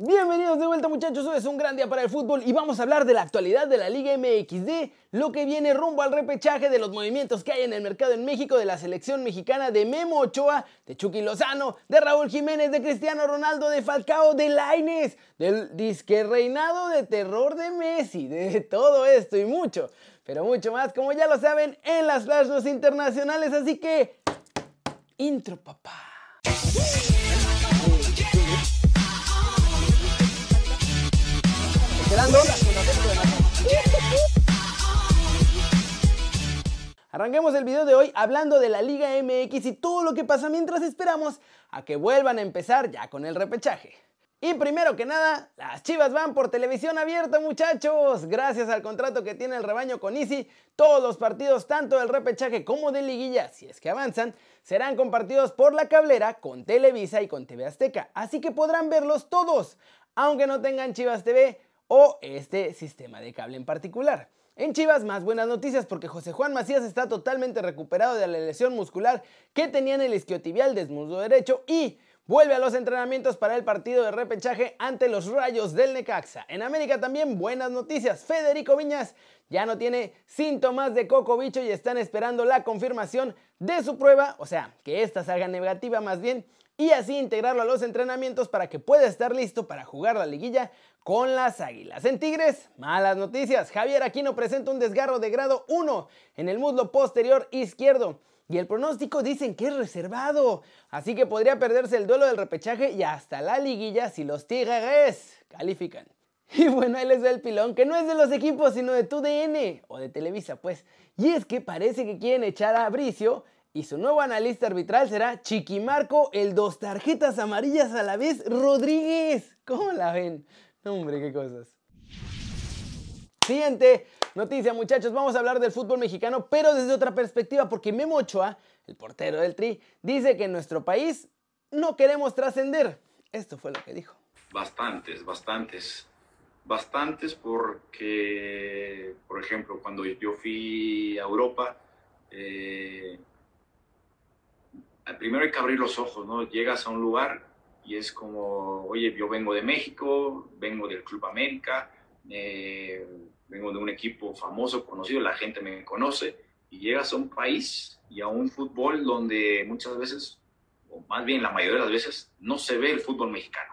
Bienvenidos de vuelta muchachos, hoy es un gran día para el fútbol y vamos a hablar de la actualidad de la Liga MX, de lo que viene rumbo al repechaje, de los movimientos que hay en el mercado en México, de la selección mexicana, de Memo Ochoa, de Chucky Lozano, de Raúl Jiménez, de Cristiano Ronaldo, de Falcao, de Laines, del disque reinado de terror de Messi, de todo esto y mucho, pero mucho más, como ya lo saben, en las flash internacionales, así que... Intro papá. Arranquemos el video de hoy hablando de la Liga MX y todo lo que pasa mientras esperamos a que vuelvan a empezar ya con el repechaje. Y primero que nada, las Chivas van por televisión abierta, muchachos. Gracias al contrato que tiene el rebaño con Easy, todos los partidos, tanto del repechaje como de liguilla, si es que avanzan, serán compartidos por la cablera con Televisa y con TV Azteca. Así que podrán verlos todos, aunque no tengan Chivas TV o este sistema de cable en particular. En Chivas, más buenas noticias porque José Juan Macías está totalmente recuperado de la lesión muscular que tenía en el isquiotibial del muslo derecho y vuelve a los entrenamientos para el partido de repechaje ante los Rayos del Necaxa. En América también buenas noticias. Federico Viñas ya no tiene síntomas de coco bicho y están esperando la confirmación de su prueba, o sea, que esta salga negativa más bien, y así integrarlo a los entrenamientos para que pueda estar listo para jugar la liguilla con las Águilas. En Tigres, malas noticias. Javier Aquino presenta un desgarro de grado 1 en el muslo posterior izquierdo. Y el pronóstico dicen que es reservado, así que podría perderse el duelo del repechaje y hasta la liguilla si los Tigres califican. Y bueno, él es el pilón, que no es de los equipos, sino de TUDN o de Televisa, pues. Y es que parece que quieren echar a Bricio y su nuevo analista arbitral será Chiquimarco, el dos tarjetas amarillas a la vez, Rodríguez. ¿Cómo la ven? hombre, qué cosas. Siguiente noticia, muchachos. Vamos a hablar del fútbol mexicano, pero desde otra perspectiva, porque Memo Ochoa, el portero del Tri, dice que en nuestro país no queremos trascender. Esto fue lo que dijo. Bastantes, bastantes. Bastantes porque, por ejemplo, cuando yo fui a Europa, eh, primero hay que abrir los ojos, ¿no? Llegas a un lugar y es como, oye, yo vengo de México, vengo del Club América, eh, vengo de un equipo famoso, conocido, la gente me conoce, y llegas a un país y a un fútbol donde muchas veces, o más bien la mayoría de las veces, no se ve el fútbol mexicano,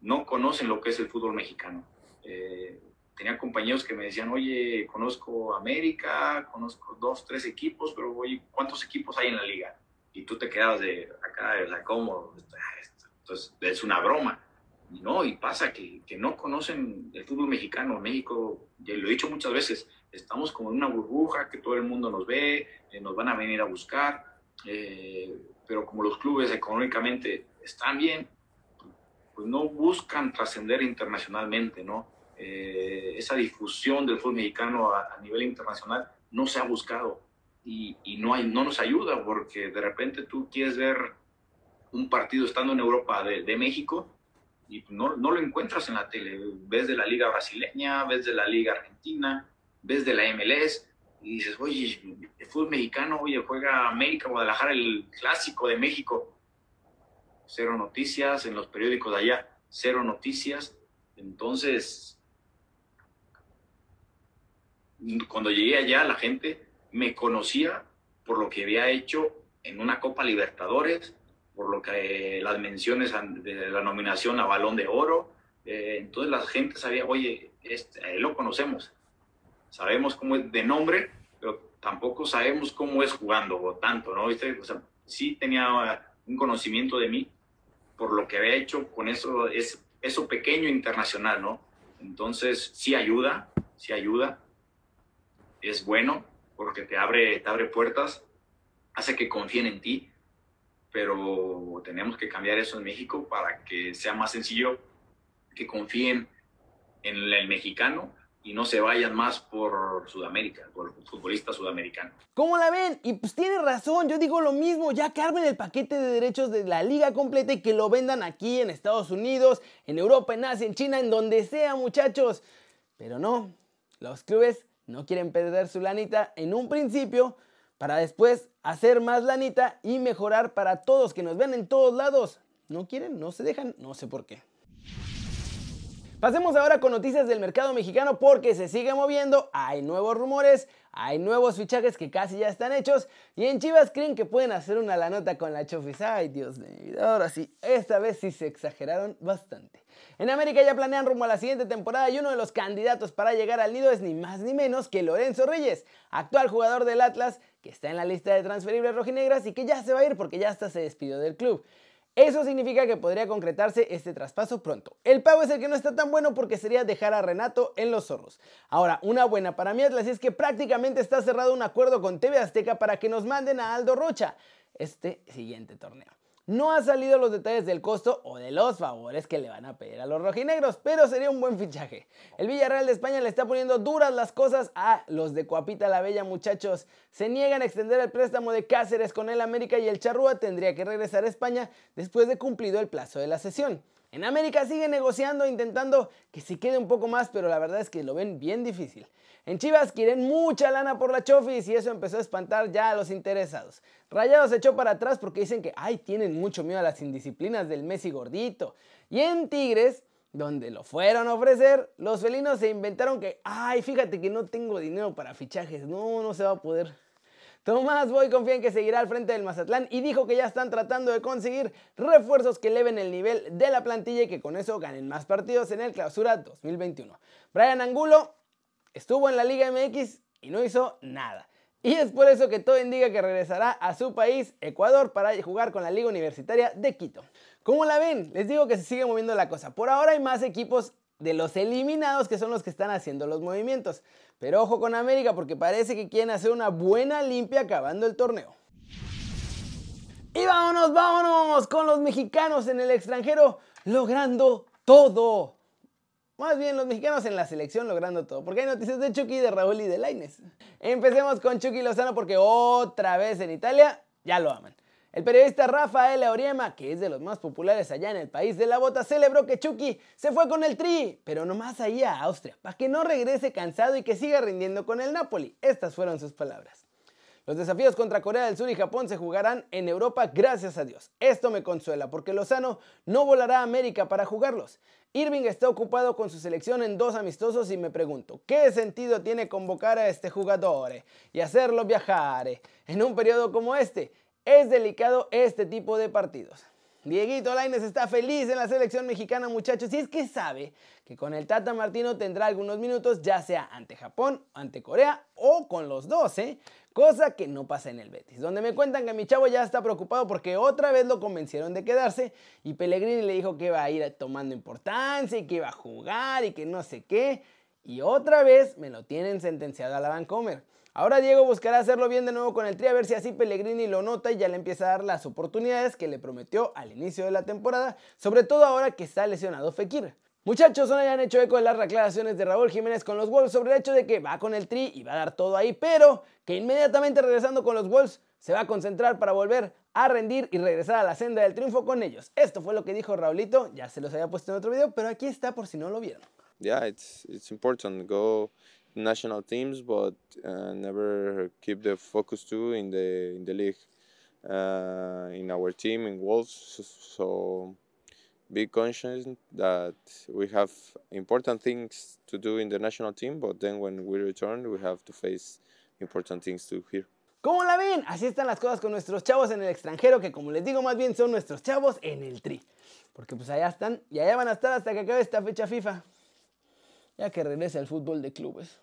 no conocen lo que es el fútbol mexicano. Eh, tenía compañeros que me decían, oye, conozco América, conozco dos, tres equipos, pero oye, ¿cuántos equipos hay en la liga? Y tú te quedas de acá, de la cómodo, entonces, es una broma. No, y pasa que, que, no conocen el fútbol mexicano. México, ya lo he dicho muchas veces, estamos como en una burbuja que todo el mundo nos ve, eh, nos van a venir a buscar, eh, pero como los clubes económicamente están bien, pues no buscan trascender internacionalmente, ¿no? Eh, esa difusión del fútbol mexicano a, a, nivel internacional no se ha buscado y, no, hay, no nos ayuda porque de repente tú quieres ver un partido estando en Europa de, México y no, no, lo encuentras en la tele. Ves de la liga brasileña, ves de la liga argentina, ves de la MLS y dices, oye, el fútbol mexicano, oye, juega América, Guadalajara, el clásico de México. Cero noticias en los periódicos de allá, cero noticias. Entonces, cuando llegué allá, la gente me conocía por lo que había hecho en una Copa Libertadores, por lo que las menciones de la nominación a Balón de Oro. Eh, entonces la gente sabía, oye, este, lo conocemos, sabemos cómo es de nombre, pero tampoco sabemos cómo es jugando o tanto, ¿no? ¿Viste? O sea, sí tenía un conocimiento de mí por lo que había hecho con eso, es, eso pequeño internacional, ¿no? Entonces sí ayuda, sí ayuda, es bueno porque te abre, te abre puertas, hace que confíen en ti pero tenemos que cambiar eso en México para que sea más sencillo que confíen en el mexicano y no se vayan más por Sudamérica, por futbolistas sudamericanos. ¿Cómo la ven? Y pues tiene razón, yo digo lo mismo, ya que el paquete de derechos de la liga completa y que lo vendan aquí en Estados Unidos, en Europa, en Asia, en China, en donde sea muchachos. Pero no, los clubes no quieren perder su lanita en un principio para después hacer más lanita y mejorar para todos que nos ven en todos lados. ¿No quieren? ¿No se dejan? No sé por qué. Pasemos ahora con noticias del mercado mexicano porque se sigue moviendo, hay nuevos rumores, hay nuevos fichajes que casi ya están hechos y en Chivas creen que pueden hacer una la nota con la Chofis. Ay, Dios vida, ahora sí, esta vez sí se exageraron bastante. En América ya planean rumbo a la siguiente temporada y uno de los candidatos para llegar al nido es ni más ni menos que Lorenzo Reyes, actual jugador del Atlas que está en la lista de transferibles rojinegras y que ya se va a ir porque ya hasta se despidió del club. Eso significa que podría concretarse este traspaso pronto. El pago es el que no está tan bueno porque sería dejar a Renato en los zorros. Ahora, una buena para mí Atlas es que prácticamente está cerrado un acuerdo con TV Azteca para que nos manden a Aldo Rocha este siguiente torneo. No han salido los detalles del costo o de los favores que le van a pedir a los rojinegros, pero sería un buen fichaje. El Villarreal de España le está poniendo duras las cosas a los de Coapita la Bella, muchachos. Se niegan a extender el préstamo de Cáceres con el América y el Charrúa tendría que regresar a España después de cumplido el plazo de la sesión. En América sigue negociando, intentando que se quede un poco más, pero la verdad es que lo ven bien difícil. En Chivas quieren mucha lana por la Chofis y eso empezó a espantar ya a los interesados. Rayados echó para atrás porque dicen que ay, tienen mucho miedo a las indisciplinas del Messi gordito. Y en Tigres, donde lo fueron a ofrecer, los felinos se inventaron que ay, fíjate que no tengo dinero para fichajes, no, no se va a poder. Tomás Boy confía en que seguirá al frente del Mazatlán y dijo que ya están tratando de conseguir refuerzos que eleven el nivel de la plantilla y que con eso ganen más partidos en el Clausura 2021. Brian Angulo Estuvo en la Liga MX y no hizo nada. Y es por eso que todo indica que regresará a su país, Ecuador, para jugar con la Liga Universitaria de Quito. ¿Cómo la ven? Les digo que se sigue moviendo la cosa. Por ahora hay más equipos de los eliminados que son los que están haciendo los movimientos. Pero ojo con América porque parece que quieren hacer una buena limpia acabando el torneo. Y vámonos, vámonos con los mexicanos en el extranjero logrando todo. Más bien los mexicanos en la selección logrando todo. Porque hay noticias de Chucky, de Raúl y de Laines. Empecemos con Chucky Lozano porque otra vez en Italia ya lo aman. El periodista Rafael Auriema, que es de los más populares allá en el país de la bota, celebró que Chucky se fue con el Tri, pero nomás ahí a Austria, para que no regrese cansado y que siga rindiendo con el Napoli. Estas fueron sus palabras. Los desafíos contra Corea del Sur y Japón se jugarán en Europa gracias a Dios. Esto me consuela porque Lozano no volará a América para jugarlos. Irving está ocupado con su selección en dos amistosos y me pregunto, ¿qué sentido tiene convocar a este jugador y hacerlo viajar en un periodo como este? Es delicado este tipo de partidos. Dieguito Laines está feliz en la selección mexicana, muchachos, y es que sabe que con el Tata Martino tendrá algunos minutos, ya sea ante Japón, ante Corea o con los dos, ¿eh? Cosa que no pasa en el Betis, donde me cuentan que mi chavo ya está preocupado porque otra vez lo convencieron de quedarse y Pellegrini le dijo que iba a ir tomando importancia y que iba a jugar y que no sé qué. Y otra vez me lo tienen sentenciado a la Vancomer. Ahora Diego buscará hacerlo bien de nuevo con el Tri a ver si así Pellegrini lo nota y ya le empieza a dar las oportunidades que le prometió al inicio de la temporada, sobre todo ahora que está lesionado Fekir. Muchachos, no hayan hecho eco de las declaraciones de Raúl Jiménez con los Wolves sobre el hecho de que va con el Tri y va a dar todo ahí, pero que inmediatamente regresando con los Wolves se va a concentrar para volver a rendir y regresar a la senda del triunfo con ellos. Esto fue lo que dijo Raulito, ya se los había puesto en otro video, pero aquí está por si no lo vieron. Yeah, it's it's important go national teams, but uh, never keep the focus too in the in the league, uh, in our team in Wolves. So be conscious that we have important things to do in the national team, but then when we return, we have to face important things too here. ¿Cómo la ven? Así están las cosas con nuestros chavos en el extranjero, que como les digo, más bien son nuestros chavos en el tri. Porque pues allá están y allá van a estar hasta que acabe esta fecha FIFA. Ya que regrese al fútbol de clubes.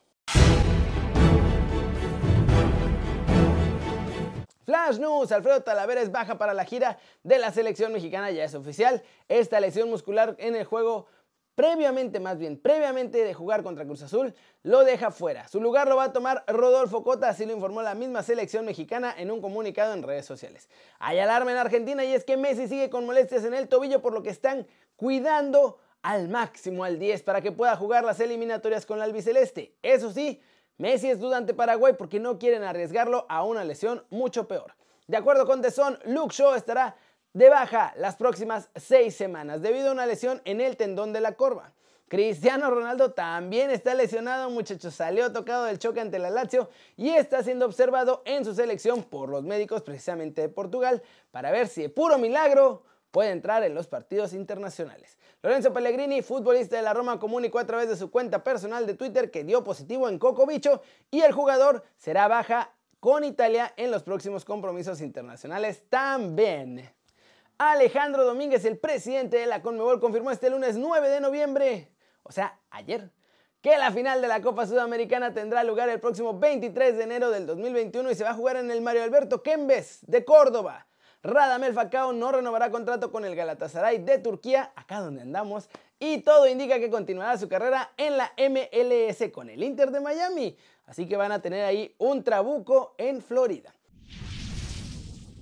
Flash News, Alfredo Talavera baja para la gira de la selección mexicana, ya es oficial. Esta lesión muscular en el juego previamente, más bien, previamente de jugar contra Cruz Azul, lo deja fuera. Su lugar lo va a tomar Rodolfo Cota, así lo informó la misma selección mexicana en un comunicado en redes sociales. Hay alarma en Argentina y es que Messi sigue con molestias en el tobillo, por lo que están cuidando al máximo al 10 para que pueda jugar las eliminatorias con la albiceleste. Eso sí, Messi es duda ante Paraguay porque no quieren arriesgarlo a una lesión mucho peor. De acuerdo con The Sun, Luke Shaw estará de baja las próximas seis semanas debido a una lesión en el tendón de la corva. Cristiano Ronaldo también está lesionado, muchachos, salió tocado del choque ante la Lazio y está siendo observado en su selección por los médicos precisamente de Portugal para ver si de puro milagro puede entrar en los partidos internacionales. Lorenzo Pellegrini, futbolista de la Roma, comunicó a través de su cuenta personal de Twitter que dio positivo en Coco Bicho y el jugador será baja con Italia en los próximos compromisos internacionales también. Alejandro Domínguez, el presidente de la Conmebol, confirmó este lunes 9 de noviembre, o sea, ayer, que la final de la Copa Sudamericana tendrá lugar el próximo 23 de enero del 2021 y se va a jugar en el Mario Alberto Kempes de Córdoba. Radamel Falcao no renovará contrato con el Galatasaray de Turquía, acá donde andamos, y todo indica que continuará su carrera en la MLS con el Inter de Miami. Así que van a tener ahí un trabuco en Florida.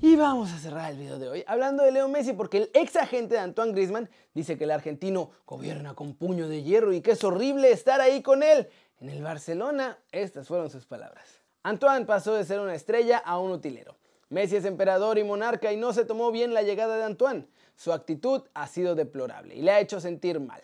Y vamos a cerrar el video de hoy hablando de Leo Messi porque el ex agente de Antoine Griezmann dice que el argentino gobierna con puño de hierro y que es horrible estar ahí con él. En el Barcelona, estas fueron sus palabras. Antoine pasó de ser una estrella a un utilero. Messi es emperador y monarca y no se tomó bien la llegada de Antoine. Su actitud ha sido deplorable y le ha hecho sentir mal.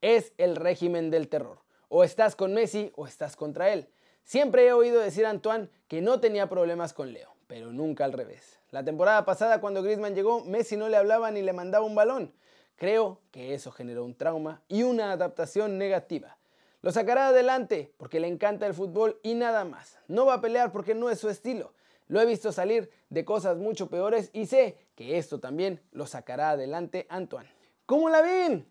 Es el régimen del terror. O estás con Messi o estás contra él. Siempre he oído decir a Antoine que no tenía problemas con Leo pero nunca al revés. La temporada pasada cuando Griezmann llegó, Messi no le hablaba ni le mandaba un balón. Creo que eso generó un trauma y una adaptación negativa. Lo sacará adelante porque le encanta el fútbol y nada más. No va a pelear porque no es su estilo. Lo he visto salir de cosas mucho peores y sé que esto también lo sacará adelante Antoine. ¿Cómo la ven?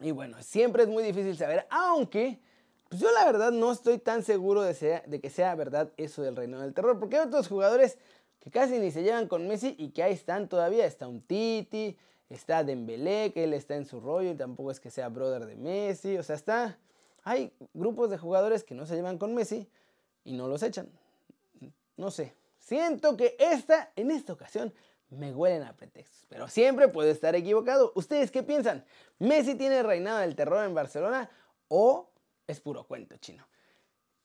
Y bueno, siempre es muy difícil saber, aunque pues yo la verdad no estoy tan seguro de, de, que sea verdad eso del reino del terror, porque hay otros jugadores que casi ni se llevan con Messi y que ahí están todavía. Está un Titi, está Dembélé, que él está en su rollo y tampoco es que sea brother de Messi. O sea, está... Hay grupos de jugadores que no se llevan con Messi y no los echan. No sé. Siento que esta, en esta ocasión, me huelen a pretextos. Pero siempre puede estar equivocado. ¿Ustedes qué piensan? ¿Messi tiene reinado del terror en Barcelona o es puro cuento chino.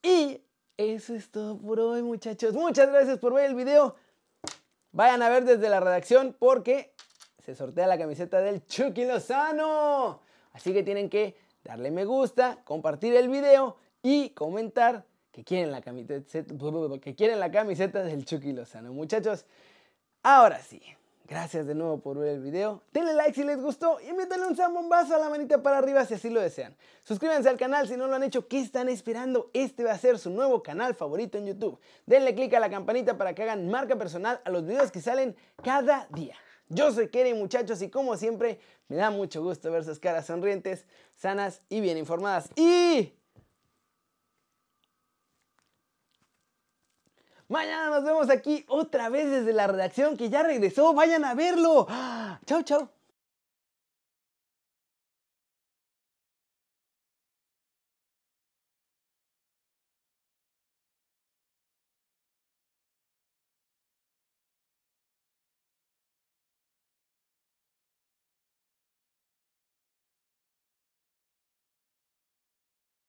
Y eso es todo por hoy, muchachos. Muchas gracias por ver el video. Vayan a ver desde la redacción porque se sortea la camiseta del Chucky Lozano. Así que tienen que darle me gusta, compartir el video y comentar que quieren la camiseta, que quieren la camiseta del Chucky Lozano. Muchachos, ahora sí. Gracias de nuevo por ver el video. Denle like si les gustó y métanle un zambombazo a la manita para arriba si así lo desean. Suscríbanse al canal si no lo han hecho. ¿Qué están esperando? Este va a ser su nuevo canal favorito en YouTube. Denle click a la campanita para que hagan marca personal a los videos que salen cada día. Yo soy Kerry muchachos y como siempre me da mucho gusto ver sus caras sonrientes, sanas y bien informadas. Y Mañana nos vemos aquí otra vez desde la redacción que ya regresó. Vayan a verlo. Chau, chau.